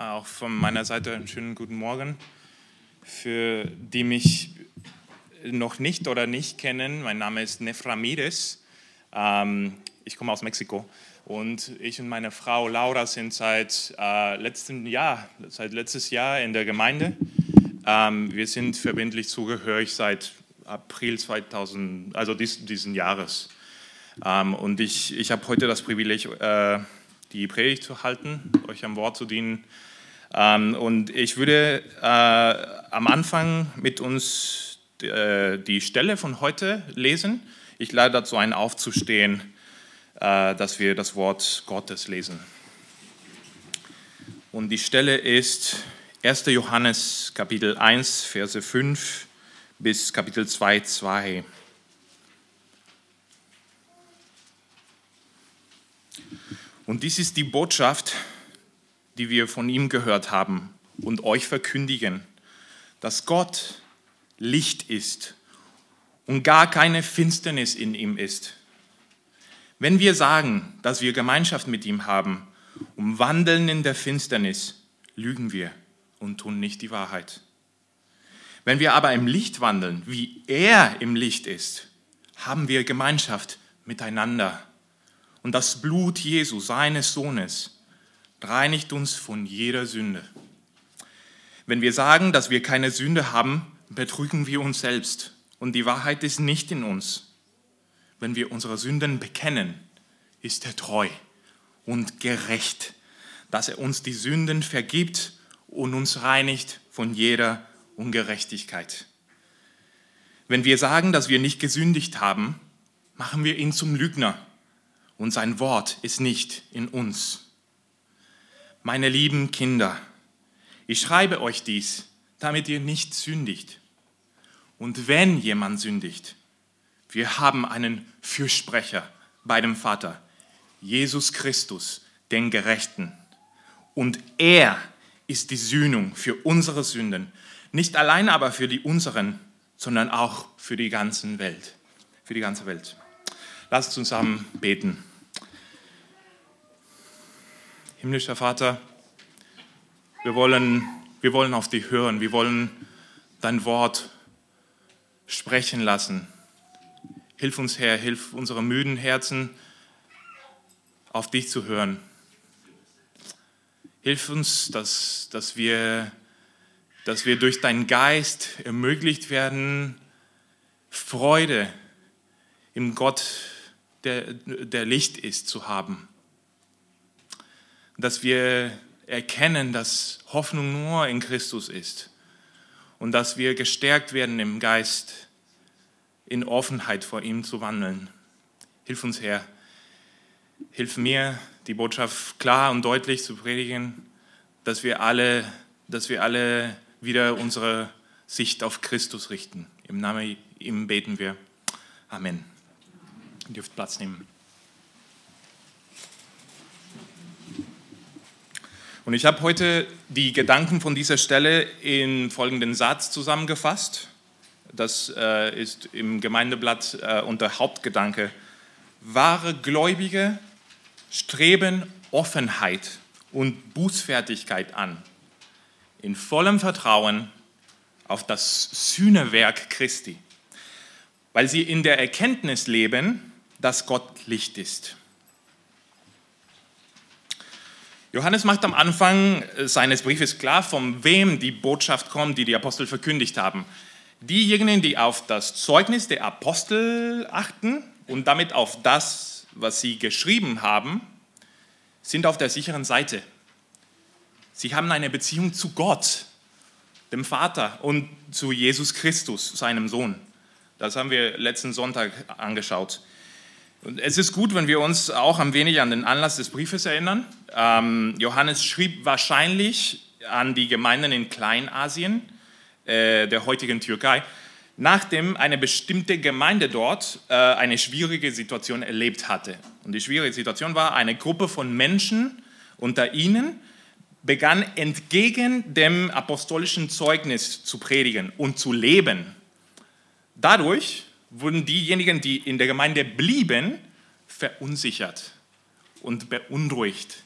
Auch von meiner Seite einen schönen guten Morgen. Für die mich noch nicht oder nicht kennen, mein Name ist Neframides. Ähm, ich komme aus Mexiko und ich und meine Frau Laura sind seit äh, letztem Jahr, seit letztes Jahr in der Gemeinde. Ähm, wir sind verbindlich zugehörig seit April 2000, also dies, diesen Jahres. Ähm, und ich, ich habe heute das Privileg, äh, die Predigt zu halten, euch am Wort zu dienen. Ähm, und ich würde äh, am Anfang mit uns äh, die Stelle von heute lesen. Ich lade dazu ein, aufzustehen, äh, dass wir das Wort Gottes lesen. Und die Stelle ist 1. Johannes Kapitel 1, Verse 5 bis Kapitel 2, 2. Und dies ist die Botschaft, die wir von ihm gehört haben und euch verkündigen, dass Gott Licht ist und gar keine Finsternis in ihm ist. Wenn wir sagen, dass wir Gemeinschaft mit ihm haben und wandeln in der Finsternis, lügen wir und tun nicht die Wahrheit. Wenn wir aber im Licht wandeln, wie er im Licht ist, haben wir Gemeinschaft miteinander. Und das Blut Jesu, seines Sohnes, reinigt uns von jeder Sünde. Wenn wir sagen, dass wir keine Sünde haben, betrügen wir uns selbst und die Wahrheit ist nicht in uns. Wenn wir unsere Sünden bekennen, ist er treu und gerecht, dass er uns die Sünden vergibt und uns reinigt von jeder Ungerechtigkeit. Wenn wir sagen, dass wir nicht gesündigt haben, machen wir ihn zum Lügner und sein Wort ist nicht in uns. Meine lieben Kinder, ich schreibe euch dies, damit ihr nicht sündigt. Und wenn jemand sündigt, wir haben einen Fürsprecher bei dem Vater, Jesus Christus, den Gerechten. Und er ist die Sühnung für unsere Sünden, nicht allein aber für die unseren, sondern auch für die ganze Welt, für die ganze Welt. Lasst uns zusammen beten. Himmlischer Vater, wir wollen, wir wollen auf dich hören, wir wollen dein Wort sprechen lassen. Hilf uns, Herr, hilf unseren müden Herzen, auf dich zu hören. Hilf uns, dass, dass, wir, dass wir durch deinen Geist ermöglicht werden, Freude im Gott, der, der Licht ist, zu haben dass wir erkennen, dass Hoffnung nur in Christus ist und dass wir gestärkt werden im Geist, in Offenheit vor ihm zu wandeln. Hilf uns, Herr. Hilf mir, die Botschaft klar und deutlich zu predigen, dass wir alle, dass wir alle wieder unsere Sicht auf Christus richten. Im Namen ihm beten wir. Amen. Ihr dürft Platz nehmen. Und ich habe heute die Gedanken von dieser Stelle in folgenden Satz zusammengefasst. Das äh, ist im Gemeindeblatt äh, unter Hauptgedanke. Wahre Gläubige streben Offenheit und Bußfertigkeit an, in vollem Vertrauen auf das Sühnewerk Christi, weil sie in der Erkenntnis leben, dass Gott Licht ist. Johannes macht am Anfang äh, seines Briefes klar, von wem die Botschaft kommt, die die Apostel verkündigt haben. Diejenigen, die auf das Zeugnis der Apostel achten und damit auf das, was sie geschrieben haben, sind auf der sicheren Seite. Sie haben eine Beziehung zu Gott, dem Vater und zu Jesus Christus, seinem Sohn. Das haben wir letzten Sonntag angeschaut. Und es ist gut, wenn wir uns auch ein wenig an den Anlass des Briefes erinnern. Ähm, Johannes schrieb wahrscheinlich an die Gemeinden in Kleinasien, äh, der heutigen Türkei, nachdem eine bestimmte Gemeinde dort äh, eine schwierige Situation erlebt hatte. Und die schwierige Situation war, eine Gruppe von Menschen unter ihnen begann entgegen dem apostolischen Zeugnis zu predigen und zu leben. Dadurch wurden diejenigen, die in der Gemeinde blieben, verunsichert und beunruhigt.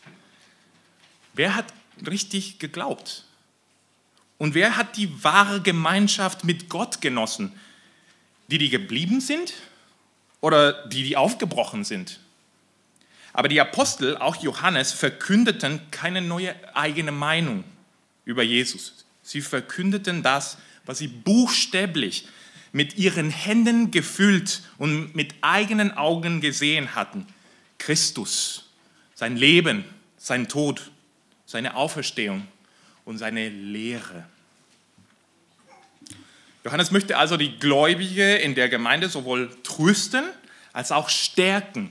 Wer hat richtig geglaubt? Und wer hat die wahre Gemeinschaft mit Gott genossen? Die, die geblieben sind oder die, die aufgebrochen sind? Aber die Apostel, auch Johannes, verkündeten keine neue eigene Meinung über Jesus. Sie verkündeten das, was sie buchstäblich mit ihren Händen gefühlt und mit eigenen Augen gesehen hatten. Christus, sein Leben, sein Tod, seine Auferstehung und seine Lehre. Johannes möchte also die Gläubige in der Gemeinde sowohl trösten als auch stärken.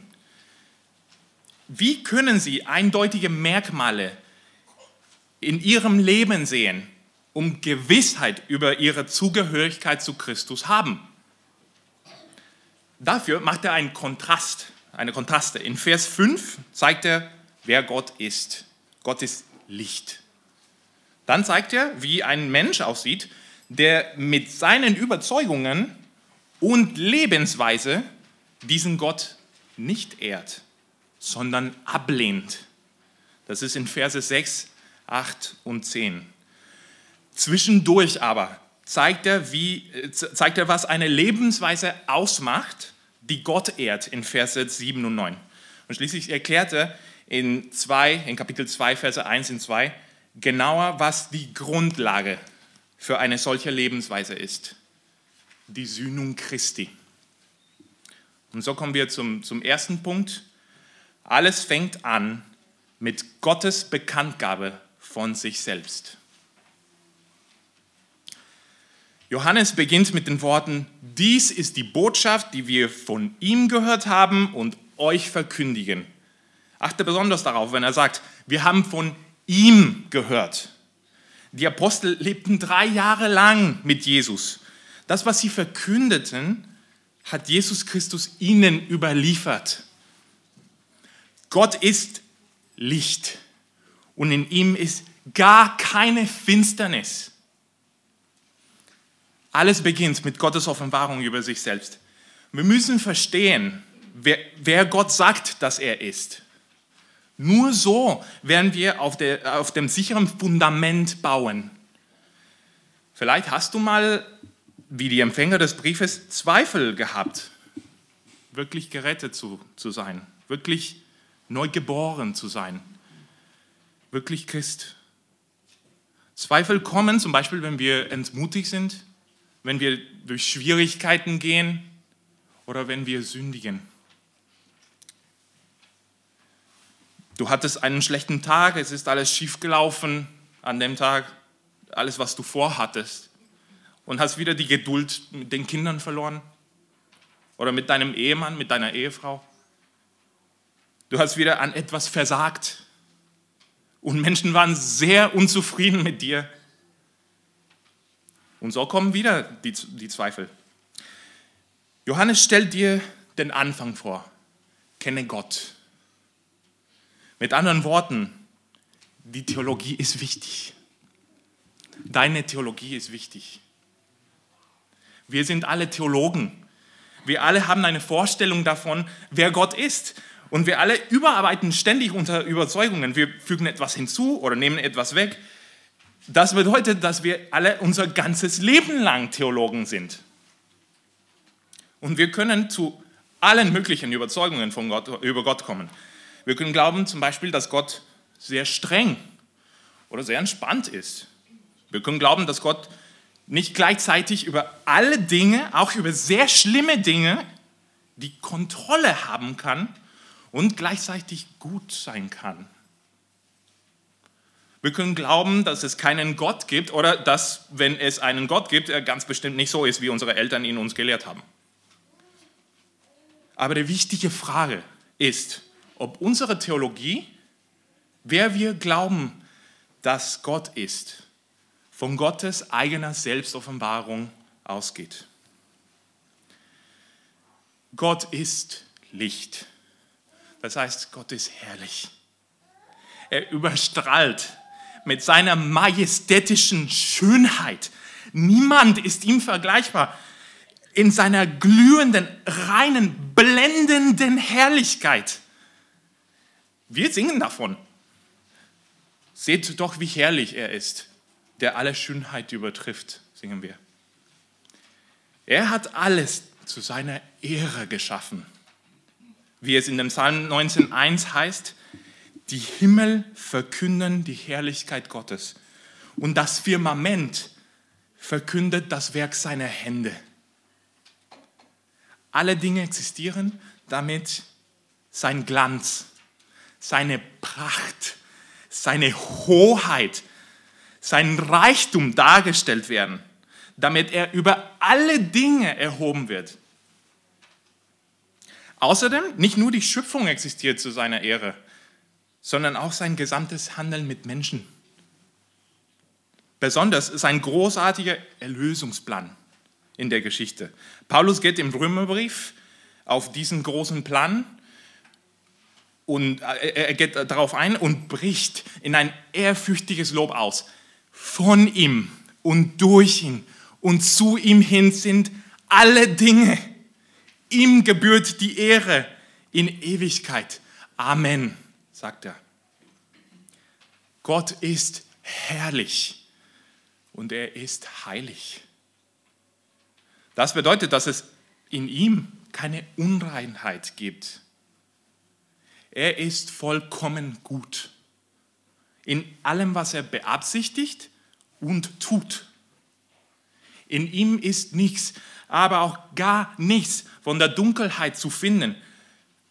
Wie können sie eindeutige Merkmale in ihrem Leben sehen, um Gewissheit über ihre Zugehörigkeit zu Christus haben? Dafür macht er einen Kontrast, eine Kontraste. In Vers 5 zeigt er, wer Gott ist. Gott ist Licht. Dann zeigt er, wie ein Mensch aussieht, der mit seinen Überzeugungen und Lebensweise diesen Gott nicht ehrt, sondern ablehnt. Das ist in Verse 6, 8 und 10. Zwischendurch aber zeigt er, wie, zeigt er, was eine Lebensweise ausmacht, die Gott ehrt in Verse 7 und 9. Und schließlich erklärt er in, zwei, in Kapitel 2, Verse 1 und 2 genauer, was die Grundlage für eine solche Lebensweise ist. Die Sühnung Christi. Und so kommen wir zum, zum ersten Punkt. Alles fängt an mit Gottes Bekanntgabe von sich selbst. Johannes beginnt mit den Worten, dies ist die Botschaft, die wir von ihm gehört haben und euch verkündigen. Achte besonders darauf, wenn er sagt, wir haben von ihm gehört. Die Apostel lebten drei Jahre lang mit Jesus. Das, was sie verkündeten, hat Jesus Christus ihnen überliefert. Gott ist Licht und in ihm ist gar keine Finsternis. Alles beginnt mit Gottes Offenbarung über sich selbst. Wir müssen verstehen, wer, wer Gott sagt, dass er ist. Nur so werden wir auf, der, auf dem sicheren Fundament bauen. Vielleicht hast du mal, wie die Empfänger des Briefes, Zweifel gehabt, wirklich gerettet zu, zu sein, wirklich neu geboren zu sein, wirklich Christ. Zweifel kommen zum Beispiel, wenn wir entmutigt sind, wenn wir durch Schwierigkeiten gehen oder wenn wir sündigen. Du hattest einen schlechten Tag, es ist alles schiefgelaufen an dem Tag, alles, was du vorhattest, und hast wieder die Geduld mit den Kindern verloren oder mit deinem Ehemann, mit deiner Ehefrau. Du hast wieder an etwas versagt und Menschen waren sehr unzufrieden mit dir. Und so kommen wieder die, die Zweifel. Johannes stellt dir den Anfang vor. Kenne Gott. Mit anderen Worten, die Theologie ist wichtig. Deine Theologie ist wichtig. Wir sind alle Theologen. Wir alle haben eine Vorstellung davon, wer Gott ist. Und wir alle überarbeiten ständig unter Überzeugungen. Wir fügen etwas hinzu oder nehmen etwas weg. Das bedeutet, dass wir alle unser ganzes Leben lang Theologen sind. Und wir können zu allen möglichen Überzeugungen von Gott, über Gott kommen. Wir können glauben zum Beispiel, dass Gott sehr streng oder sehr entspannt ist. Wir können glauben, dass Gott nicht gleichzeitig über alle Dinge, auch über sehr schlimme Dinge, die Kontrolle haben kann und gleichzeitig gut sein kann. Wir können glauben, dass es keinen Gott gibt oder dass, wenn es einen Gott gibt, er ganz bestimmt nicht so ist, wie unsere Eltern ihn uns gelehrt haben. Aber die wichtige Frage ist, ob unsere Theologie, wer wir glauben, dass Gott ist, von Gottes eigener Selbstoffenbarung ausgeht. Gott ist Licht. Das heißt, Gott ist herrlich. Er überstrahlt mit seiner majestätischen Schönheit. Niemand ist ihm vergleichbar. In seiner glühenden, reinen, blendenden Herrlichkeit. Wir singen davon. Seht doch, wie herrlich er ist, der alle Schönheit übertrifft, singen wir. Er hat alles zu seiner Ehre geschaffen. Wie es in dem Psalm 19.1 heißt, die Himmel verkünden die Herrlichkeit Gottes und das Firmament verkündet das Werk seiner Hände. Alle Dinge existieren, damit sein Glanz, seine Pracht, seine Hoheit, sein Reichtum dargestellt werden, damit er über alle Dinge erhoben wird. Außerdem, nicht nur die Schöpfung existiert zu seiner Ehre, sondern auch sein gesamtes Handeln mit Menschen. Besonders sein großartiger Erlösungsplan in der Geschichte. Paulus geht im Römerbrief auf diesen großen Plan und er geht darauf ein und bricht in ein ehrfürchtiges Lob aus. Von ihm und durch ihn und zu ihm hin sind alle Dinge. Ihm gebührt die Ehre in Ewigkeit. Amen, sagt er. Gott ist herrlich und er ist heilig. Das bedeutet, dass es in ihm keine Unreinheit gibt. Er ist vollkommen gut in allem, was er beabsichtigt und tut. In ihm ist nichts, aber auch gar nichts von der Dunkelheit zu finden.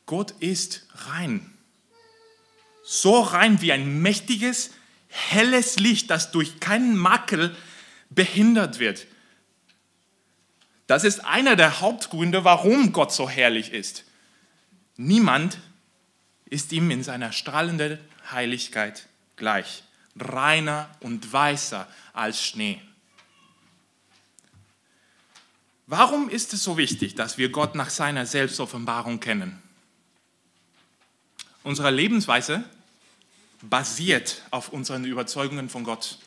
Gott ist rein. So rein wie ein mächtiges, helles Licht, das durch keinen Makel behindert wird. Das ist einer der Hauptgründe, warum Gott so herrlich ist. Niemand ist ihm in seiner strahlenden Heiligkeit gleich, reiner und weißer als Schnee. Warum ist es so wichtig, dass wir Gott nach seiner Selbstoffenbarung kennen? Unsere Lebensweise basiert auf unseren Überzeugungen von Gott.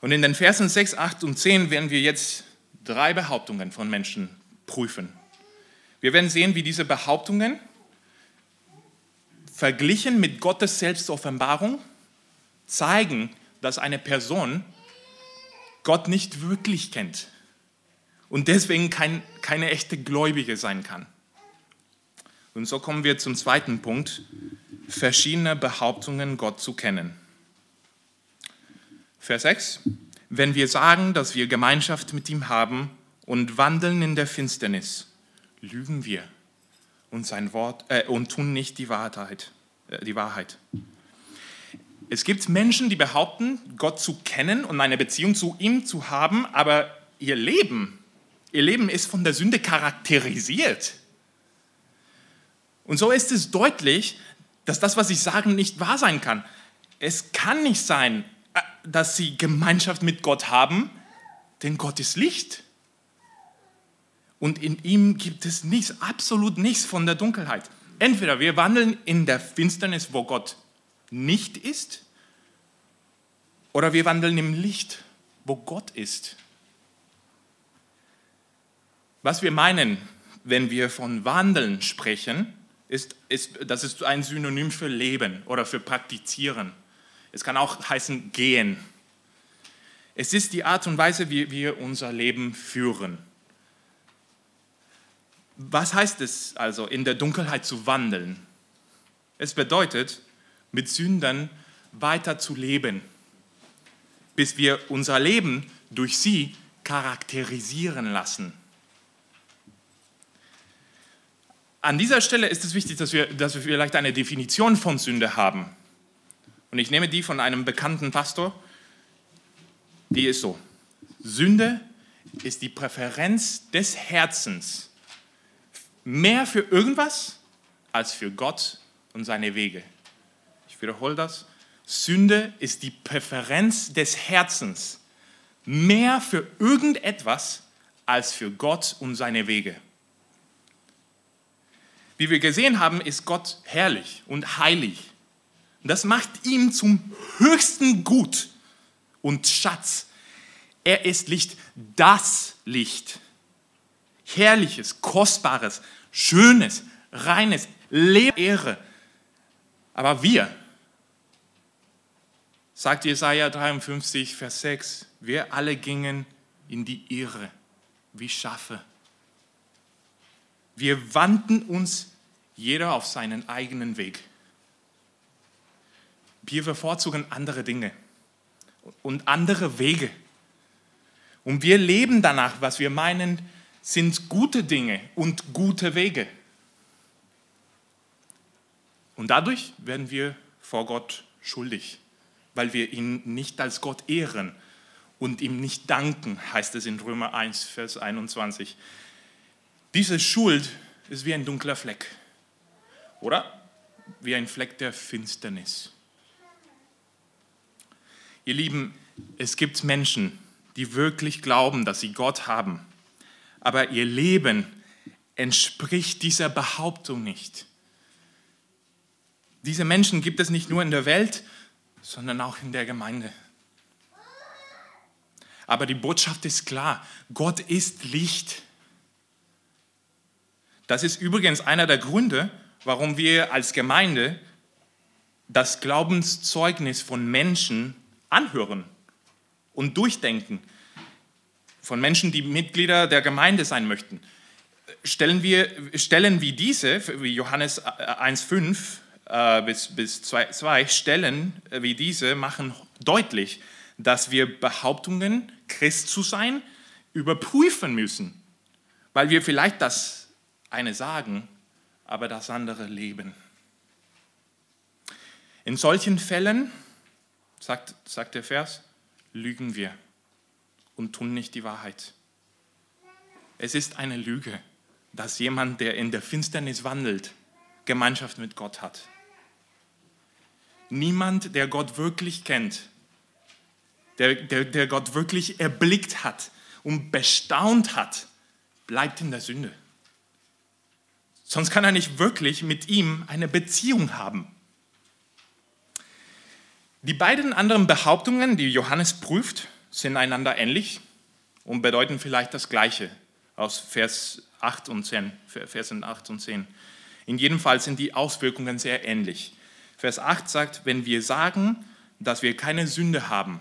Und in den Versen 6, 8 und 10 werden wir jetzt drei Behauptungen von Menschen prüfen. Wir werden sehen, wie diese Behauptungen verglichen mit Gottes Selbstoffenbarung zeigen, dass eine Person Gott nicht wirklich kennt und deswegen kein, keine echte Gläubige sein kann. Und so kommen wir zum zweiten Punkt, verschiedene Behauptungen, Gott zu kennen. Vers 6. Wenn wir sagen, dass wir Gemeinschaft mit ihm haben und wandeln in der Finsternis, lügen wir und sein Wort äh, und tun nicht die Wahrheit, äh, die Wahrheit. Es gibt Menschen, die behaupten, Gott zu kennen und eine Beziehung zu ihm zu haben, aber ihr Leben, ihr Leben ist von der Sünde charakterisiert. Und so ist es deutlich, dass das, was sie sagen, nicht wahr sein kann. Es kann nicht sein, dass sie Gemeinschaft mit Gott haben, denn Gott ist Licht. Und in ihm gibt es nichts, absolut nichts von der Dunkelheit. Entweder wir wandeln in der Finsternis, wo Gott nicht ist, oder wir wandeln im Licht, wo Gott ist. Was wir meinen, wenn wir von Wandeln sprechen, ist, ist, das ist ein Synonym für Leben oder für Praktizieren. Es kann auch heißen gehen. Es ist die Art und Weise, wie wir unser Leben führen. Was heißt es also, in der Dunkelheit zu wandeln? Es bedeutet, mit Sündern weiter zu leben, bis wir unser Leben durch sie charakterisieren lassen. An dieser Stelle ist es wichtig, dass wir, dass wir vielleicht eine Definition von Sünde haben. Und ich nehme die von einem bekannten Pastor. Die ist so. Sünde ist die Präferenz des Herzens mehr für irgendwas als für Gott und seine Wege. Ich wiederhole das. Sünde ist die Präferenz des Herzens mehr für irgendetwas als für Gott und seine Wege. Wie wir gesehen haben, ist Gott herrlich und heilig. Das macht ihn zum höchsten Gut und Schatz. Er ist Licht, das Licht. Herrliches, kostbares, schönes, reines, Ehre. Aber wir, sagt Jesaja 53, Vers 6, wir alle gingen in die Irre wie Schafe. Wir wandten uns jeder auf seinen eigenen Weg. Wir bevorzugen andere Dinge und andere Wege. Und wir leben danach, was wir meinen, sind gute Dinge und gute Wege. Und dadurch werden wir vor Gott schuldig, weil wir ihn nicht als Gott ehren und ihm nicht danken, heißt es in Römer 1, Vers 21. Diese Schuld ist wie ein dunkler Fleck, oder? Wie ein Fleck der Finsternis. Ihr Lieben, es gibt Menschen, die wirklich glauben, dass sie Gott haben, aber ihr Leben entspricht dieser Behauptung nicht. Diese Menschen gibt es nicht nur in der Welt, sondern auch in der Gemeinde. Aber die Botschaft ist klar, Gott ist Licht. Das ist übrigens einer der Gründe, warum wir als Gemeinde das Glaubenszeugnis von Menschen anhören und durchdenken. Von Menschen, die Mitglieder der Gemeinde sein möchten. Stellen wir Stellen wie diese, wie Johannes 1,5 äh, bis, bis 2, Stellen wie diese machen deutlich, dass wir Behauptungen, Christ zu sein, überprüfen müssen, weil wir vielleicht das eine sagen, aber das andere leben. In solchen Fällen, sagt, sagt der Vers, lügen wir und tun nicht die Wahrheit. Es ist eine Lüge, dass jemand, der in der Finsternis wandelt, Gemeinschaft mit Gott hat. Niemand, der Gott wirklich kennt, der, der, der Gott wirklich erblickt hat und bestaunt hat, bleibt in der Sünde. Sonst kann er nicht wirklich mit ihm eine Beziehung haben. Die beiden anderen Behauptungen, die Johannes prüft, sind einander ähnlich und bedeuten vielleicht das Gleiche aus Vers 8 und 10, Versen 8 und 10. In jedem Fall sind die Auswirkungen sehr ähnlich. Vers 8 sagt, wenn wir sagen, dass wir keine Sünde haben,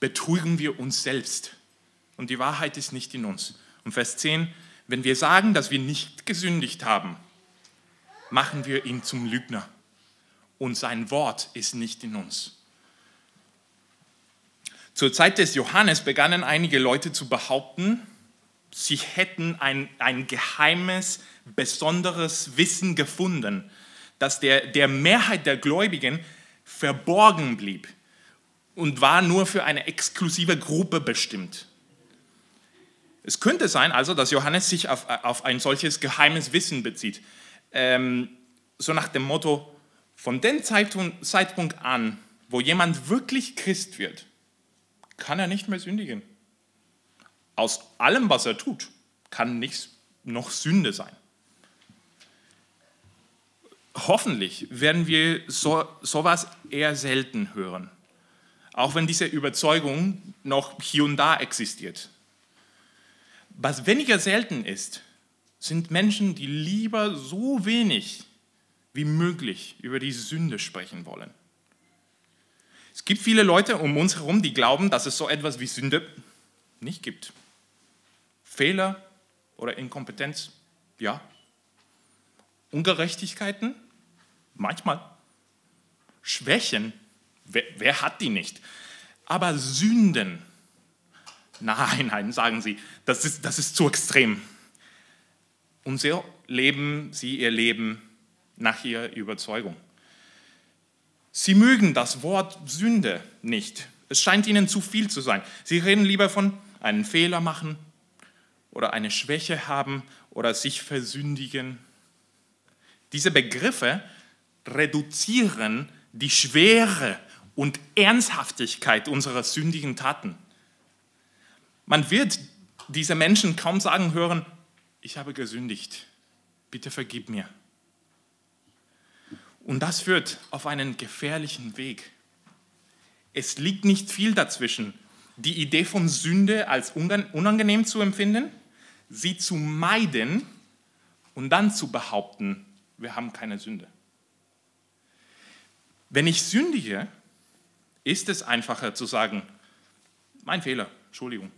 betrügen wir uns selbst. Und die Wahrheit ist nicht in uns. Und Vers 10, wenn wir sagen, dass wir nicht gesündigt haben, machen wir ihn zum Lügner. Und sein Wort ist nicht in uns. Zur Zeit des Johannes begannen einige Leute zu behaupten, sie hätten ein, ein geheimes, besonderes Wissen gefunden, das der, der Mehrheit der Gläubigen verborgen blieb und war nur für eine exklusive Gruppe bestimmt. Es könnte sein also, dass Johannes sich auf, auf ein solches geheimes Wissen bezieht. Ähm, so nach dem Motto, von dem Zeitpunkt, Zeitpunkt an, wo jemand wirklich Christ wird, kann er nicht mehr sündigen. Aus allem, was er tut, kann nichts noch Sünde sein. Hoffentlich werden wir so, sowas eher selten hören auch wenn diese Überzeugung noch hier und da existiert. Was weniger selten ist, sind Menschen, die lieber so wenig wie möglich über die Sünde sprechen wollen. Es gibt viele Leute um uns herum, die glauben, dass es so etwas wie Sünde nicht gibt. Fehler oder Inkompetenz, ja. Ungerechtigkeiten, manchmal. Schwächen, Wer, wer hat die nicht? Aber Sünden, nein, nein, sagen sie, das ist, das ist zu extrem. Und so leben sie ihr Leben nach ihrer Überzeugung. Sie mögen das Wort Sünde nicht. Es scheint ihnen zu viel zu sein. Sie reden lieber von einem Fehler machen oder eine Schwäche haben oder sich versündigen. Diese Begriffe reduzieren die Schwere und Ernsthaftigkeit unserer sündigen Taten. Man wird diese Menschen kaum sagen hören, ich habe gesündigt, bitte vergib mir. Und das führt auf einen gefährlichen Weg. Es liegt nicht viel dazwischen, die Idee von Sünde als unangenehm zu empfinden, sie zu meiden und dann zu behaupten, wir haben keine Sünde. Wenn ich sündige, ist es einfacher zu sagen, mein Fehler, Entschuldigung,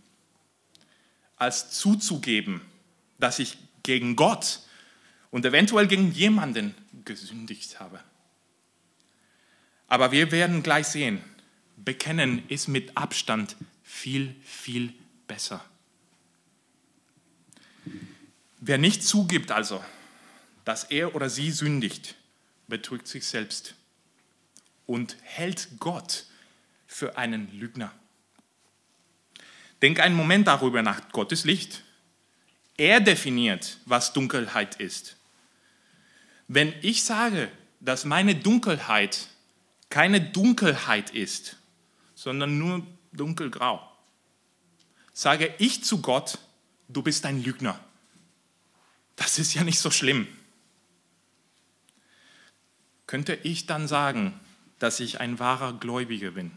als zuzugeben, dass ich gegen Gott und eventuell gegen jemanden gesündigt habe. Aber wir werden gleich sehen, bekennen ist mit Abstand viel, viel besser. Wer nicht zugibt also, dass er oder sie sündigt, betrügt sich selbst und hält Gott für einen Lügner. Denk einen Moment darüber nach. Gottes Licht. Er definiert, was Dunkelheit ist. Wenn ich sage, dass meine Dunkelheit keine Dunkelheit ist, sondern nur dunkelgrau, sage ich zu Gott, du bist ein Lügner. Das ist ja nicht so schlimm. Könnte ich dann sagen, dass ich ein wahrer Gläubiger bin?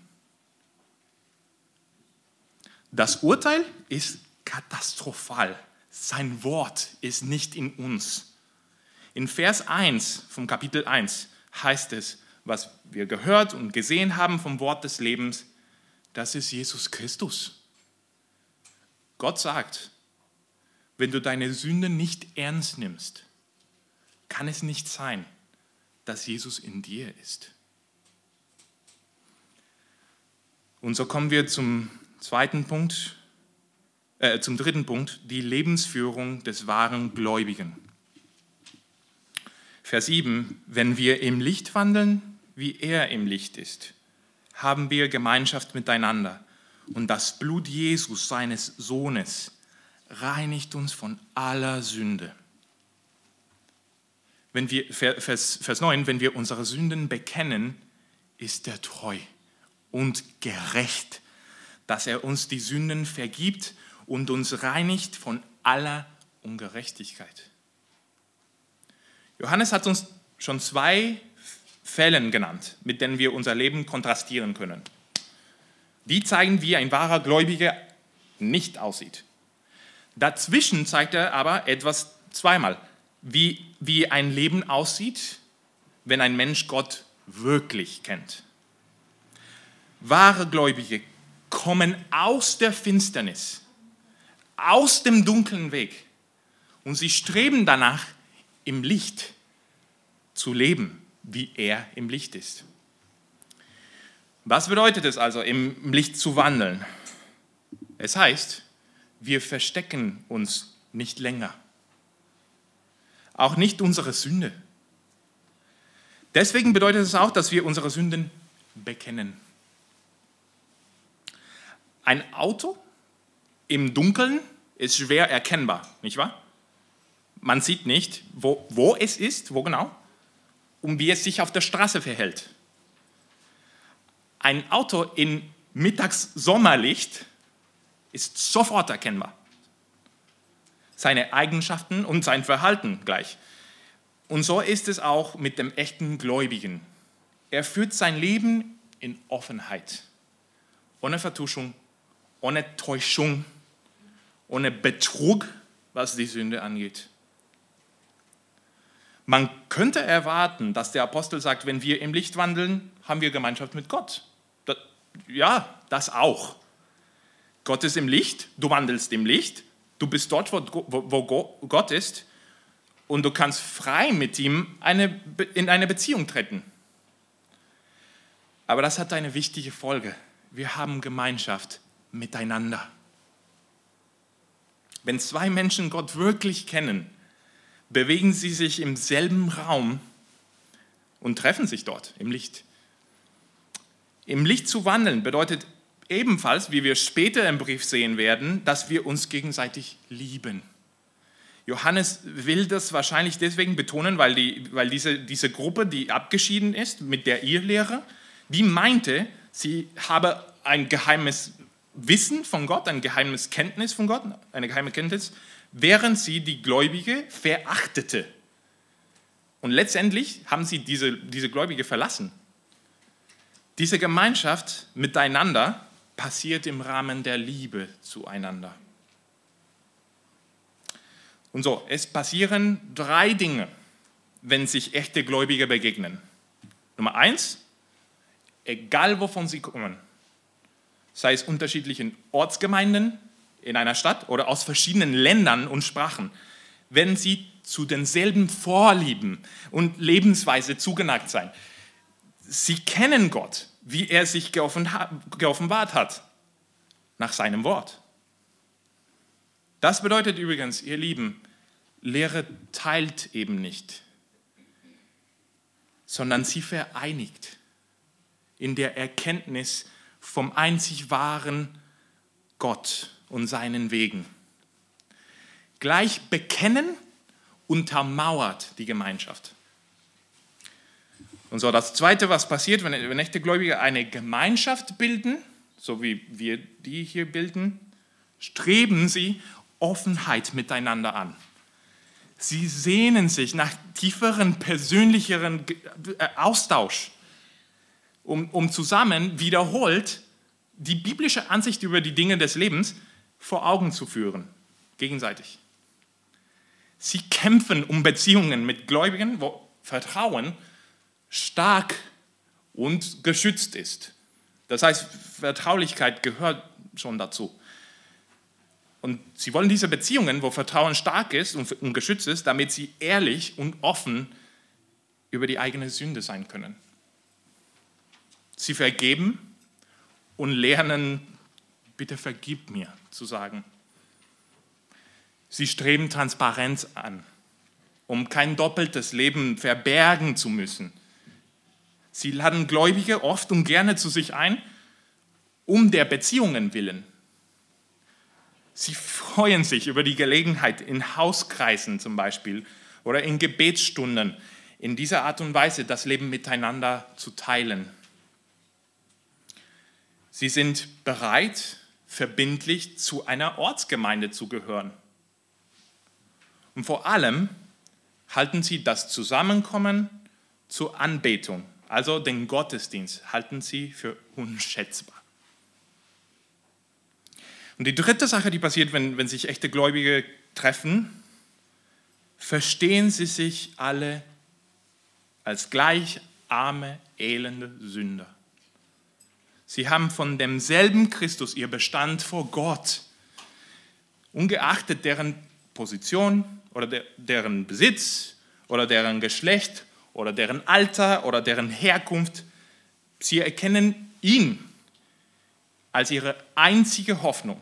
Das Urteil ist katastrophal. Sein Wort ist nicht in uns. In Vers 1 vom Kapitel 1 heißt es, was wir gehört und gesehen haben vom Wort des Lebens, das ist Jesus Christus. Gott sagt, wenn du deine Sünde nicht ernst nimmst, kann es nicht sein, dass Jesus in dir ist. Und so kommen wir zum zweiten Punkt, äh, zum dritten Punkt, die Lebensführung des wahren Gläubigen. Vers 7, wenn wir im Licht wandeln, wie er im Licht ist, haben wir Gemeinschaft miteinander. Und das Blut Jesus, seines Sohnes, reinigt uns von aller Sünde. Wenn wir, Vers, Vers 9, wenn wir unsere Sünden bekennen, ist er treu und gerecht, dass er uns die Sünden vergibt und uns reinigt von aller Ungerechtigkeit. Johannes hat uns schon zwei Fälle genannt, mit denen wir unser Leben kontrastieren können. Die zeigen, wie ein wahrer Gläubiger nicht aussieht. Dazwischen zeigt er aber etwas zweimal, wie, wie ein Leben aussieht, wenn ein Mensch Gott wirklich kennt. Wahre Gläubige kommen aus der Finsternis, aus dem dunklen Weg und sie streben danach, im Licht zu leben, wie er im Licht ist. Was bedeutet es also, im Licht zu wandeln? Es heißt, wir verstecken uns nicht länger. Auch nicht unsere Sünde. Deswegen bedeutet es auch, dass wir unsere Sünden bekennen. Ein Auto im Dunkeln ist schwer erkennbar, nicht wahr? Man sieht nicht, wo, wo es ist, wo genau, und wie es sich auf der Straße verhält. Ein Auto in Mittagssommerlicht ist sofort erkennbar. Seine Eigenschaften und sein Verhalten gleich. Und so ist es auch mit dem echten Gläubigen. Er führt sein Leben in Offenheit, ohne Vertuschung, ohne Täuschung, ohne Betrug, was die Sünde angeht. Man könnte erwarten, dass der Apostel sagt, wenn wir im Licht wandeln, haben wir Gemeinschaft mit Gott. Das, ja, das auch. Gott ist im Licht, du wandelst im Licht, du bist dort, wo, wo, Gott ist und du kannst frei mit ihm eine, in eine Beziehung treten. Aber das hat eine wichtige Folge. Wir haben Gemeinschaft miteinander. Wenn zwei Menschen Gott wirklich kennen, bewegen sie sich im selben Raum und treffen sich dort im Licht. Im Licht zu wandeln bedeutet ebenfalls, wie wir später im Brief sehen werden, dass wir uns gegenseitig lieben. Johannes will das wahrscheinlich deswegen betonen, weil, die, weil diese, diese Gruppe, die abgeschieden ist mit der Irrlehre, die meinte, sie habe ein geheimes Wissen von Gott, ein geheimes Kenntnis von Gott, eine geheime Kenntnis, während sie die Gläubige verachtete. Und letztendlich haben sie diese, diese Gläubige verlassen. Diese Gemeinschaft miteinander passiert im Rahmen der Liebe zueinander. Und so, es passieren drei Dinge, wenn sich echte Gläubige begegnen. Nummer eins, egal wovon sie kommen, sei es unterschiedlichen Ortsgemeinden in einer Stadt oder aus verschiedenen Ländern und Sprachen, wenn sie zu denselben Vorlieben und Lebensweise zugeneigt sein. Sie kennen Gott, wie er sich geoffenbart hat, nach seinem Wort. Das bedeutet übrigens, ihr Lieben, Lehre teilt eben nicht, sondern sie vereinigt in der Erkenntnis vom einzig wahren Gott und seinen Wegen. Gleich bekennen untermauert die Gemeinschaft. Und so das Zweite, was passiert, wenn, wenn echte Gläubige eine Gemeinschaft bilden, so wie wir die hier bilden, streben sie Offenheit miteinander an. Sie sehnen sich nach tieferen, persönlicheren äh, Austausch, um, um zusammen wiederholt die biblische Ansicht über die Dinge des Lebens vor Augen zu führen, gegenseitig. Sie kämpfen um Beziehungen mit Gläubigen, wo Vertrauen stark und geschützt ist. Das heißt, Vertraulichkeit gehört schon dazu. Und sie wollen diese Beziehungen, wo Vertrauen stark ist und geschützt ist, damit sie ehrlich und offen über die eigene Sünde sein können. Sie vergeben und lernen, bitte vergib mir zu sagen. Sie streben Transparenz an, um kein doppeltes Leben verbergen zu müssen. Sie laden Gläubige oft und gerne zu sich ein, um der Beziehungen willen. Sie freuen sich über die Gelegenheit, in Hauskreisen zum Beispiel oder in Gebetsstunden in dieser Art und Weise das Leben miteinander zu teilen. Sie sind bereit, verbindlich zu einer Ortsgemeinde zu gehören. Und vor allem halten sie das Zusammenkommen zur Anbetung also den Gottesdienst halten sie für unschätzbar. Und die dritte Sache, die passiert, wenn, wenn sich echte Gläubige treffen, verstehen sie sich alle als gleich arme, elende Sünder. Sie haben von demselben Christus ihr Bestand vor Gott, ungeachtet deren Position oder der, deren Besitz oder deren Geschlecht oder deren Alter oder deren Herkunft. Sie erkennen ihn als ihre einzige Hoffnung.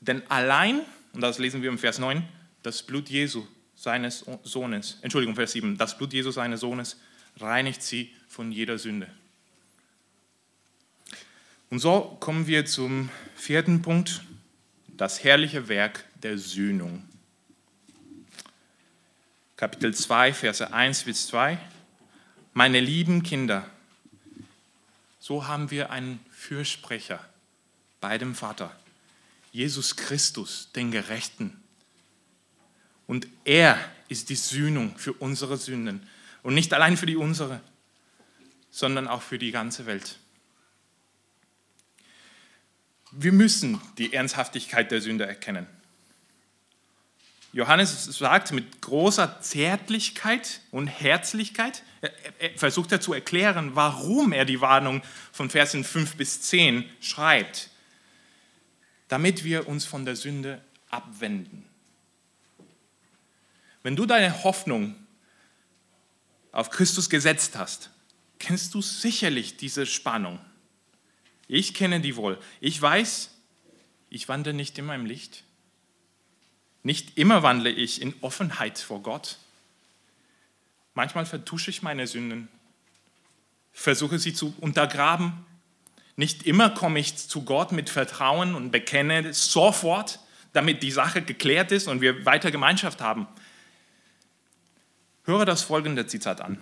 Denn allein, und das lesen wir im Vers 9, das Blut Jesu, seines Sohnes, Entschuldigung, Vers 7, das Blut Jesu, seines Sohnes, reinigt sie von jeder Sünde. Und so kommen wir zum vierten Punkt, das herrliche Werk der Sühnung. Kapitel 2, Verse 1 bis 2. Meine lieben Kinder, so haben wir einen Fürsprecher bei dem Vater, Jesus Christus, den Gerechten. Und er ist die Sühnung für unsere Sünden. Und nicht allein für die unsere, sondern auch für die ganze Welt. Wir müssen die Ernsthaftigkeit der Sünde erkennen. Johannes sagt mit großer Zärtlichkeit und Herzlichkeit, er versucht er zu erklären, warum er die Warnung von Versen 5 bis 10 schreibt, damit wir uns von der Sünde abwenden. Wenn du deine Hoffnung auf Christus gesetzt hast, kennst du sicherlich diese Spannung. Ich kenne die wohl. Ich weiß, ich wandle nicht in meinem Licht. Nicht immer wandle ich in Offenheit vor Gott. Manchmal vertusche ich meine Sünden, versuche sie zu untergraben. Nicht immer komme ich zu Gott mit Vertrauen und bekenne sofort, damit die Sache geklärt ist und wir weiter Gemeinschaft haben. Höre das folgende Zitat an.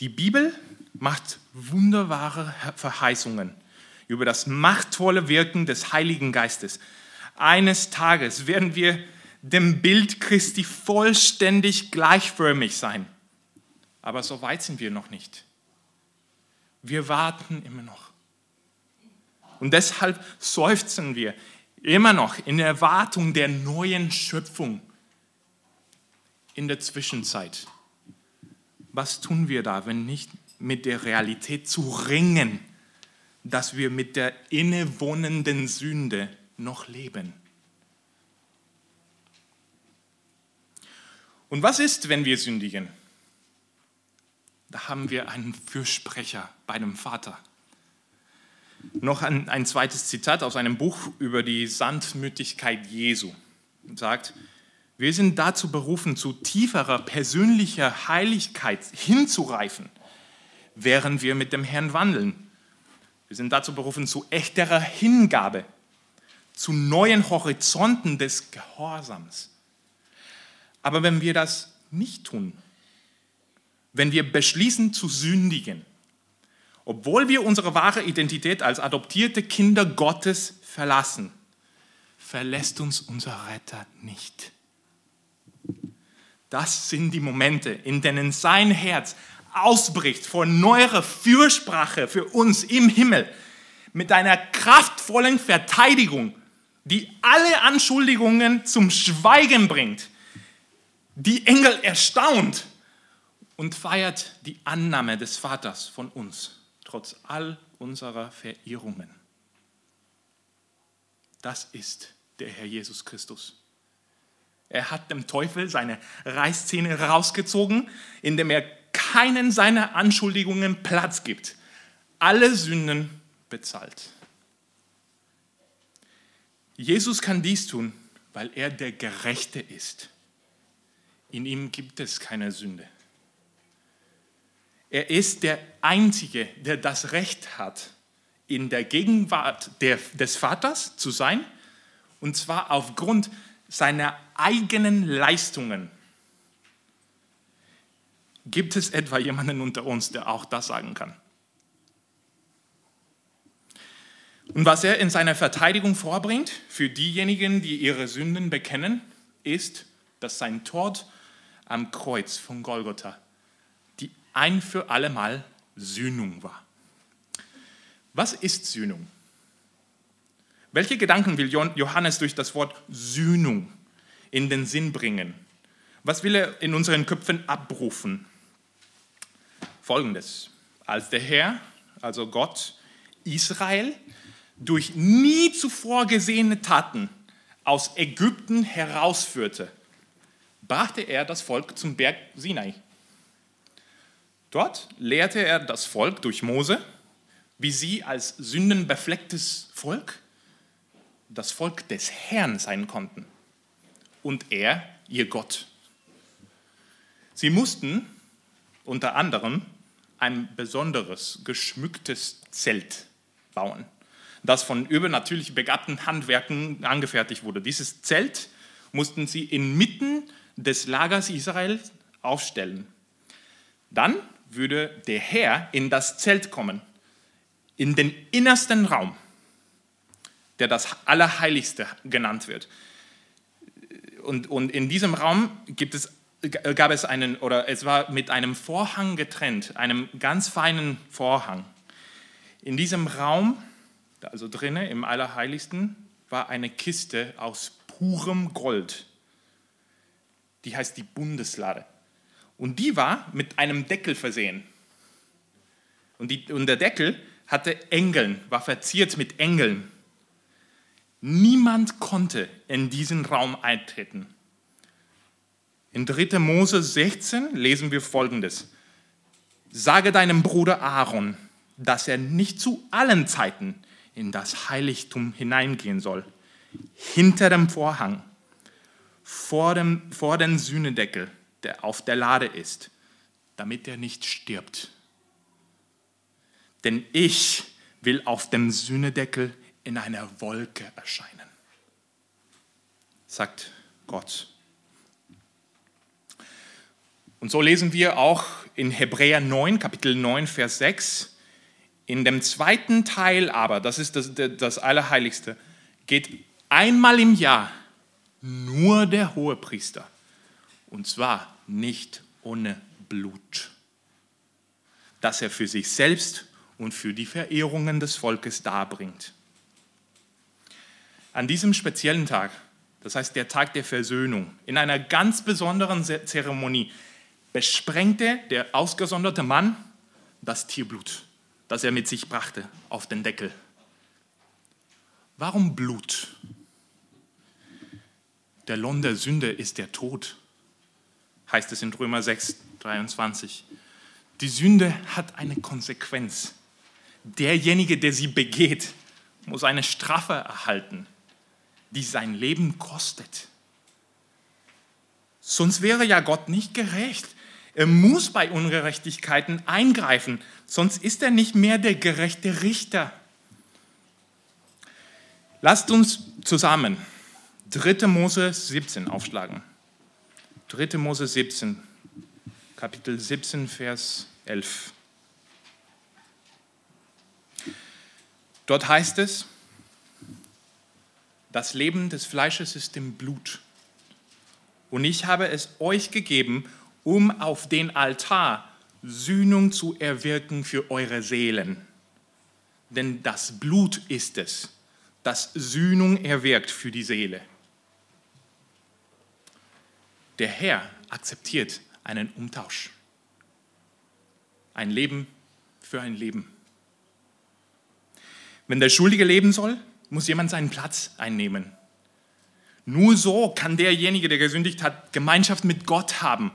Die Bibel macht wunderbare Verheißungen über das machtvolle Wirken des Heiligen Geistes eines Tages werden wir dem Bild Christi vollständig gleichförmig sein. Aber so weit sind wir noch nicht. Wir warten immer noch. Und deshalb seufzen wir immer noch in Erwartung der neuen Schöpfung in der Zwischenzeit. Was tun wir da, wenn, nicht, mit der Realität zu ringen, dass wir mit der innewohnenden Sünde noch leben. Und was ist, wenn wir sündigen? Da haben wir einen Fürsprecher bei dem Vater. Noch ein, ein zweites Zitat aus einem Buch über die Sanftmütigkeit Jesu. Und sagt, wir sind dazu berufen, zu tieferer persönlicher Heiligkeit hinzureifen, während wir mit dem Herrn wandeln. Wir sind dazu berufen, zu echterer Hingabe, zu neuen Horizonten des Gehorsams. Aber wenn wir das nicht tun, wenn wir beschließen zu sündigen, obwohl wir unsere wahre Identität als adoptierte Kinder Gottes verlassen, verlässt uns unser Retter nicht. Das sind die Momente, in denen sein Herz ausbricht vor neuer Fürsprache für uns im Himmel mit einer kraftvollen Verteidigung, die alle Anschuldigungen zum Schweigen bringt, die Engel erstaunt und feiert die Annahme des Vaters von uns, trotz all unserer Verirrungen. Das ist der Herr Jesus Christus. Er hat dem Teufel seine Reißzähne rausgezogen, indem er keinen seiner Anschuldigungen Platz gibt. Alle Sünden bezahlt. Jesus kann dies tun, weil er der Gerechte ist. In ihm gibt es keine Sünde. Er ist der Einzige, der das Recht hat, in der Gegenwart der, des Vaters zu sein, und zwar aufgrund seiner eigenen Leistungen. Gibt es etwa jemanden unter uns, der auch das sagen kann? Und was er in seiner Verteidigung vorbringt für diejenigen, die ihre Sünden bekennen, ist, dass sein Tod am Kreuz von Golgotha die ein für allemal Sühnung war. Was ist Sühnung? Welche Gedanken will Johannes durch das Wort Sühnung in den Sinn bringen? Was will er in unseren Köpfen abrufen? Folgendes. Als der Herr, also Gott, Israel durch nie zuvor gesehene Taten aus Ägypten herausführte, brachte er das Volk zum Berg Sinai. Dort lehrte er das Volk durch Mose, wie sie als sündenbeflecktes Volk das Volk des Herrn sein konnten und er ihr Gott. Sie mussten unter anderem ein besonderes, geschmücktes Zelt bauen, das von übernatürlich begabten Handwerken angefertigt wurde. Dieses Zelt mussten sie inmitten des Lagers Israel aufstellen. Dann würde der Herr in das Zelt kommen, in den innersten Raum, der das Allerheiligste genannt wird. Und, und in diesem Raum gibt es, gab es einen, oder es war mit einem Vorhang getrennt, einem ganz feinen Vorhang. In diesem Raum, also drinnen im Allerheiligsten, war eine Kiste aus purem Gold die heißt die Bundeslade. Und die war mit einem Deckel versehen. Und, die, und der Deckel hatte Engeln, war verziert mit Engeln. Niemand konnte in diesen Raum eintreten. In 3. Mose 16 lesen wir folgendes. Sage deinem Bruder Aaron, dass er nicht zu allen Zeiten in das Heiligtum hineingehen soll, hinter dem Vorhang vor dem, vor den Sühnedeckel, der auf der Lade ist, damit er nicht stirbt. Denn ich will auf dem Sühnedeckel in einer Wolke erscheinen, sagt Gott. Und so lesen wir auch in Hebräer 9, Kapitel 9, Vers 6, in dem zweiten Teil aber, das ist das, das Allerheiligste, geht einmal im Jahr nur der Hohepriester. Und zwar nicht ohne Blut, das er für sich selbst und für die Verehrungen des Volkes darbringt. An diesem speziellen Tag, das heißt der Tag der Versöhnung, in einer ganz besonderen Zeremonie, besprengte der ausgesonderte Mann das Tierblut, das er mit sich brachte, auf den Deckel. Warum Blut? Der Lohn der Sünde ist der Tod, heißt es in Römer 6, 23. Die Sünde hat eine Konsequenz. Derjenige, der sie begeht, muss eine Strafe erhalten, die sein Leben kostet. Sonst wäre ja Gott nicht gerecht. Er muss bei Ungerechtigkeiten eingreifen, sonst ist er nicht mehr der gerechte Richter. Lasst uns zusammen 3. Mose 17 aufschlagen. 3. Mose 17, Kapitel 17, Vers 11. Dort heißt es, das Leben des Fleisches ist im Blut. Und ich habe es euch gegeben, um auf den Altar Sühnung zu erwirken für eure Seelen. Denn das Blut ist es, das Sühnung erwirkt für die Seele. Der Herr akzeptiert einen Umtausch. Ein Leben für ein Leben. Wenn der Schuldige leben soll, muss jemand seinen Platz einnehmen. Nur so kann derjenige, der gesündigt hat, Gemeinschaft mit Gott haben,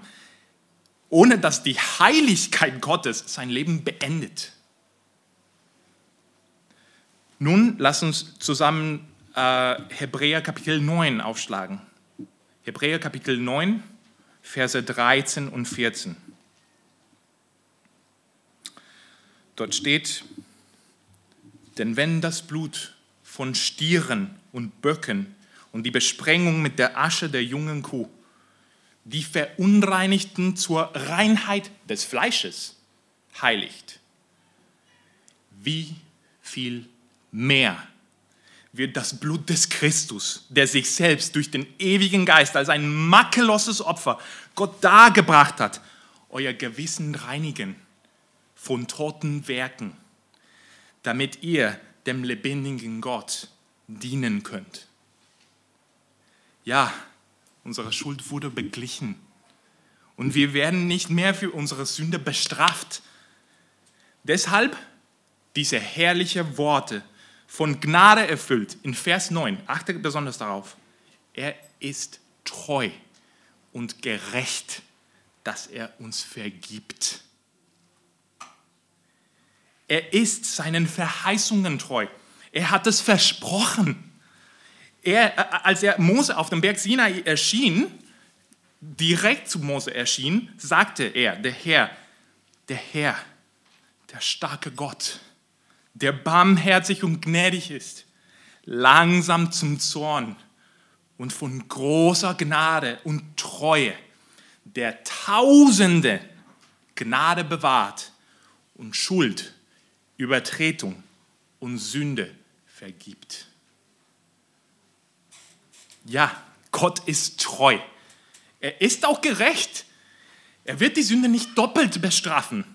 ohne dass die Heiligkeit Gottes sein Leben beendet. Nun lass uns zusammen äh, Hebräer Kapitel 9 aufschlagen. Hebräer Kapitel 9, Verse 13 und 14. Dort steht, denn wenn das Blut von Stieren und Böcken und die Besprengung mit der Asche der jungen Kuh die Verunreinigten zur Reinheit des Fleisches heiligt, wie viel mehr wird das Blut des Christus, der sich selbst durch den ewigen Geist als ein makelloses Opfer Gott dargebracht hat, euer Gewissen reinigen von toten Werken, damit ihr dem lebendigen Gott dienen könnt. Ja, unsere Schuld wurde beglichen und wir werden nicht mehr für unsere Sünde bestraft. Deshalb diese herrlichen Worte von Gnade erfüllt in Vers 9. Achte besonders darauf. Er ist treu und gerecht, dass er uns vergibt. Er ist seinen Verheißungen treu. Er hat es versprochen. Er, als er Mose auf dem Berg Sinai erschien, direkt zu Mose erschien, sagte er, der Herr, der Herr, der starke Gott, der barmherzig und gnädig ist, langsam zum Zorn und von großer Gnade und Treue, der Tausende Gnade bewahrt und Schuld, Übertretung und Sünde vergibt. Ja, Gott ist treu. Er ist auch gerecht. Er wird die Sünde nicht doppelt bestrafen.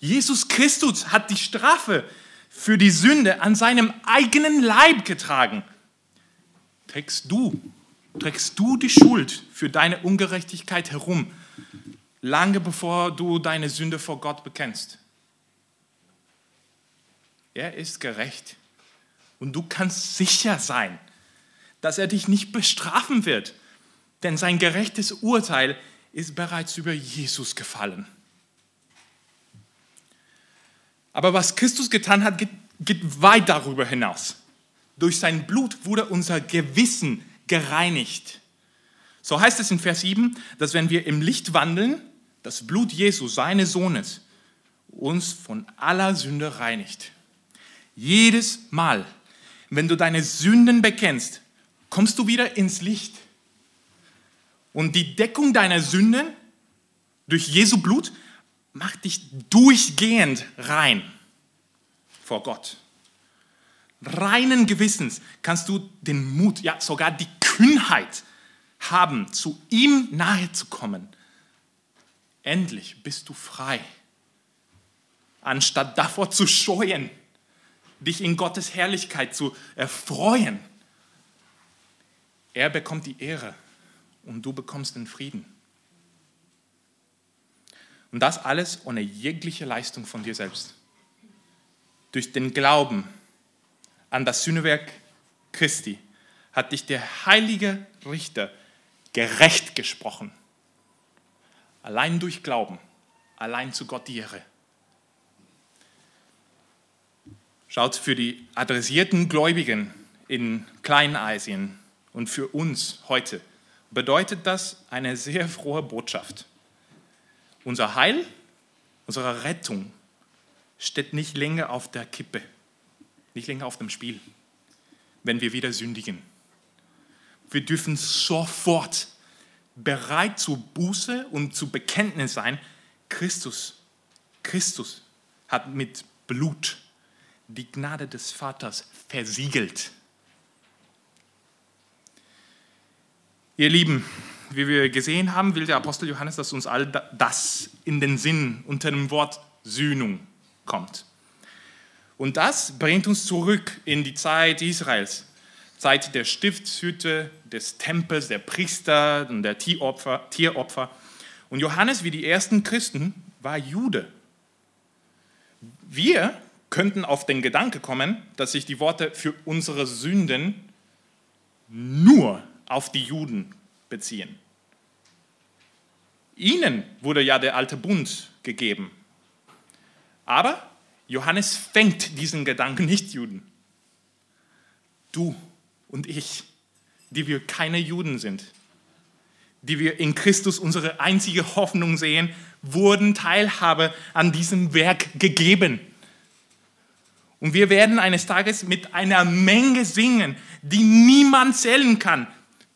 Jesus Christus hat die Strafe für die Sünde an seinem eigenen Leib getragen. Trägst du, trägst du die Schuld für deine Ungerechtigkeit herum, lange bevor du deine Sünde vor Gott bekennst? Er ist gerecht und du kannst sicher sein, dass er dich nicht bestrafen wird, denn sein gerechtes Urteil ist bereits über Jesus gefallen. Aber was Christus getan hat, geht, weit darüber hinaus. Durch sein Blut wurde unser Gewissen gereinigt. So heißt es in Vers 7, dass wenn wir im Licht wandeln, das Blut Jesu, seines Sohnes, uns von aller Sünde reinigt. Jedes Mal, wenn du deine Sünden bekennst, kommst du wieder ins Licht. Und die Deckung deiner Sünden durch Jesu Blut macht dich durchgehend rein vor Gott. Reinen Gewissens kannst du den Mut, ja sogar die Kühnheit haben, zu ihm nahe zu kommen. Endlich bist du frei, anstatt davor zu scheuen, dich in Gottes Herrlichkeit zu erfreuen er bekommt die Ehre und du bekommst den Frieden. Und das alles ohne jegliche Leistung von dir selbst. Durch den Glauben an das Sühnewerk Christi hat dich der heilige Richter gerecht gesprochen. Allein durch Glauben, allein zu Gott die Ehre. Schaut für die adressierten Gläubigen in Kleinasien und für uns heute bedeutet das eine sehr frohe Botschaft. Unser Heil, unsere Rettung steht nicht länger auf der Kippe, nicht länger auf dem Spiel, wenn wir wieder sündigen. Wir dürfen sofort bereit zur Buße und zu Bekenntnis sein, Christus, Christus hat mit Blut die Gnade des Vaters versiegelt. Ihr Lieben, wie wir gesehen haben, will der Apostel Johannes, dass uns all das in den Sinn unter dem Wort Sühnung kommt. Und das bringt uns zurück in die Zeit Israels, Zeit der Stiftshütte, des Tempels, der Priester und der Tieropfer. Tieropfer. Und Johannes, wie die ersten Christen, war Jude. Wir könnten auf den Gedanke kommen, dass sich die Worte für unsere Sünden nur auf die Juden beziehen. Ihnen wurde ja der alte Bund gegeben. Aber Johannes fängt diesen Gedanken nicht Juden. Du und ich, die wir keine Juden sind, die wir in Christus unsere einzige Hoffnung sehen, wurden Teilhabe an diesem Werk gegeben. Und wir werden eines Tages mit einer Menge singen, die niemand zählen kann.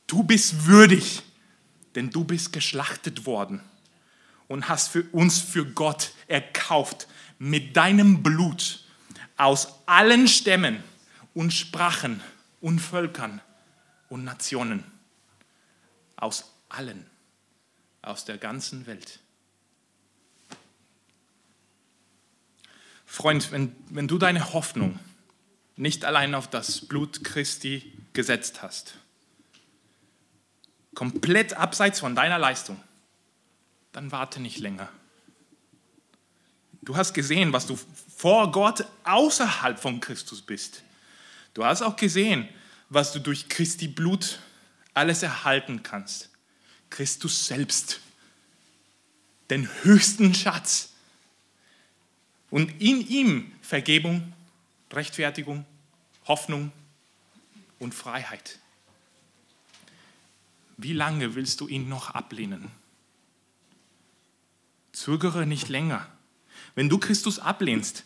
Du bist würdig, denn du bist geschlachtet worden und hast für uns für Gott erkauft mit deinem Blut aus allen Stämmen und Sprachen und Völkern und Nationen. Aus allen, aus der ganzen Welt. Freund, wenn, wenn du deine Hoffnung nicht allein auf das Blut Christi gesetzt hast, komplett abseits von deiner Leistung, dann warte nicht länger. Du hast gesehen, was du vor Gott außerhalb von Christus bist. Du hast auch gesehen, was du durch Christi Blut alles erhalten kannst. Christus selbst, den höchsten Schatz, und in ihm Vergebung, Rechtfertigung, Hoffnung und Freiheit. Wie lange willst du ihn noch ablehnen? Zögere nicht länger. Wenn du Christus ablehnst,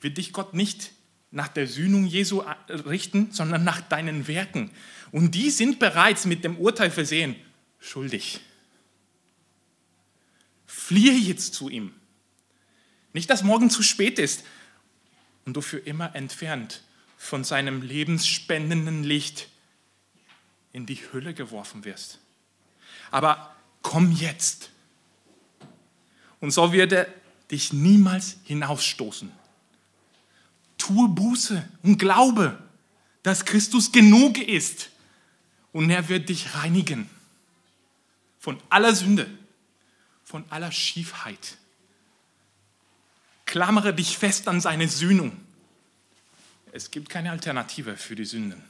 wird dich Gott nicht nach der Sühnung Jesu richten, sondern nach deinen Werken. Und die sind bereits mit dem Urteil versehen, schuldig. Fliehe jetzt zu ihm. Nicht, dass morgen zu spät ist und du für immer entfernt von seinem lebensspendenden Licht in die Hölle geworfen wirst. Aber komm jetzt. Und so wird er dich niemals hinausstoßen. Tue Buße und glaube, dass Christus genug ist und er wird dich reinigen von aller Sünde, von aller Schiefheit Klammere dich fest an seine Sühnung. Es gibt keine Alternative für die Sünden.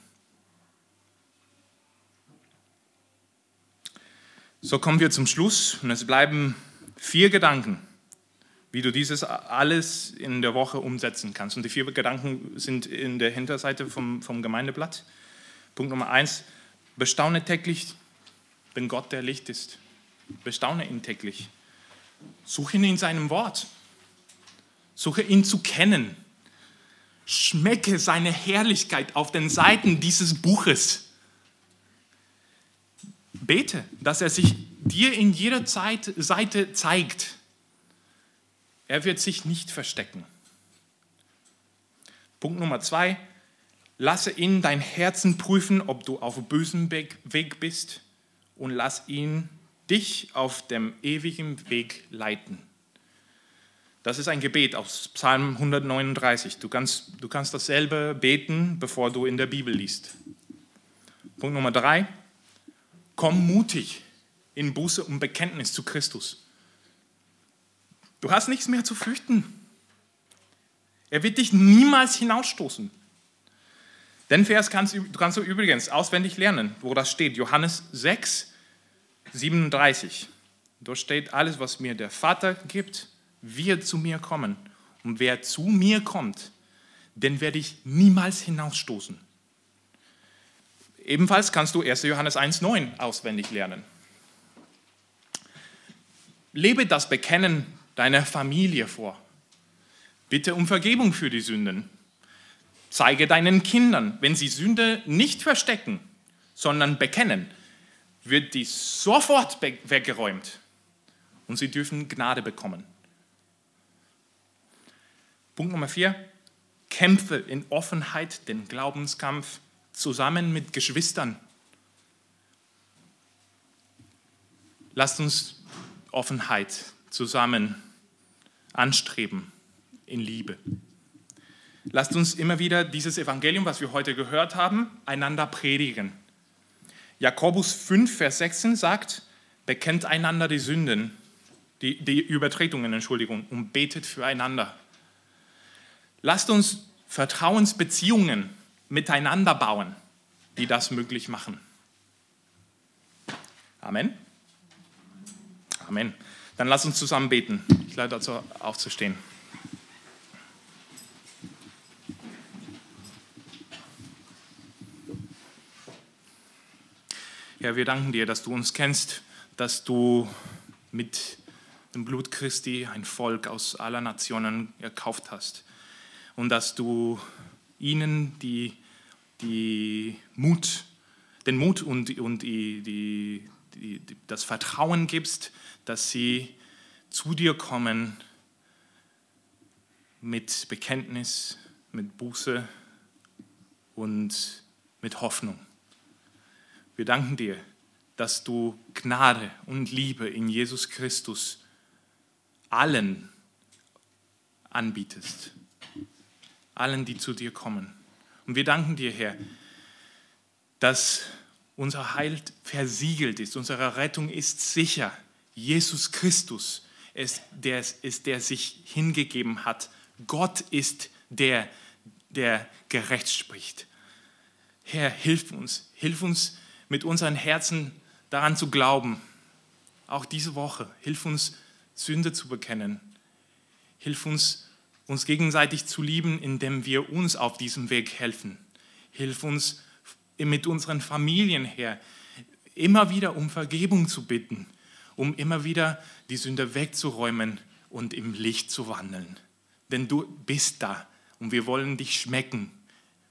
So kommen wir zum Schluss und es bleiben vier Gedanken, wie du dieses alles in der Woche umsetzen kannst. Und die vier Gedanken sind in der Hinterseite vom, vom Gemeindeblatt. Punkt Nummer eins, bestaune täglich wenn Gott, der Licht ist. Bestaune ihn täglich. Suche ihn in seinem Wort. Suche ihn zu kennen. Schmecke seine Herrlichkeit auf den Seiten dieses Buches. Bete, dass er sich dir in jeder Zeit, Seite zeigt. Er wird sich nicht verstecken. Punkt Nummer zwei, lasse ihn dein Herzen prüfen, ob du auf bösem Weg bist und lass ihn dich auf dem ewigen Weg leiten. Das ist ein Gebet aus Psalm 139. Du kannst, du kannst dasselbe beten, bevor du in der Bibel liest. Punkt Nummer drei. Komm mutig in Buße und Bekenntnis zu Christus. Du hast nichts mehr zu fürchten. Er wird dich niemals hinausstoßen. Den Vers kannst, kannst du übrigens auswendig lernen, wo das steht. Johannes 6, 37. Dort steht, alles, was mir der Vater gibt, wird zu mir kommen. Und wer zu mir kommt, den werde ich niemals hinausstoßen. Ebenfalls kannst du 1. Johannes 1,9 auswendig lernen. Lebe das Bekennen deiner Familie vor. Bitte um Vergebung für die Sünden. Zeige deinen Kindern, wenn sie Sünde nicht verstecken, sondern bekennen, wird die sofort weggeräumt und sie dürfen Gnade bekommen. Punkt Nummer vier, kämpfe in Offenheit den Glaubenskampf zusammen mit Geschwistern. Lasst uns Offenheit zusammen anstreben in Liebe. Lasst uns immer wieder dieses Evangelium, was wir heute gehört haben, einander predigen. Jakobus 5, Vers 16 sagt, bekennt einander die Sünden, die, die Übertretungen, Entschuldigung, und betet füreinander. Lasst uns Vertrauensbeziehungen miteinander bauen, die das möglich machen. Amen. Amen. Dann lass uns zusammen beten. Ich lade dazu aufzustehen. Ja, wir danken dir, dass du uns kennst, dass du mit dem Blut Christi ein Volk aus aller Nationen erkauft hast und dass du ihnen die, die Mut, den Mut und, und die, die, die, das Vertrauen gibst, dass sie zu dir kommen mit Bekenntnis, mit Buße und mit Hoffnung. Wir danken dir, dass du Gnade und Liebe in Jesus Christus allen anbietest, allen, die zu dir kommen. Und wir danken dir, Herr, dass unser Heil versiegelt ist, unsere Rettung ist sicher. Jesus Christus ist der, ist der sich hingegeben hat. Gott ist der, der gerecht spricht. Herr, hilf uns, hilf uns, mit unseren Herzen daran zu glauben. Auch diese Woche. Hilf uns, Sünde zu bekennen. Hilf uns, uns gegenseitig zu lieben, indem wir uns auf diesem Weg helfen. Hilf uns, mit unseren Familien her immer wieder um Vergebung zu bitten, um immer wieder die Sünde wegzuräumen und im Licht zu wandeln. Denn du bist da und wir wollen dich schmecken.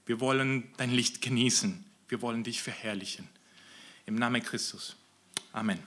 Wir wollen dein Licht genießen. Wir wollen dich verherrlichen. Im Namen Christus. Amen.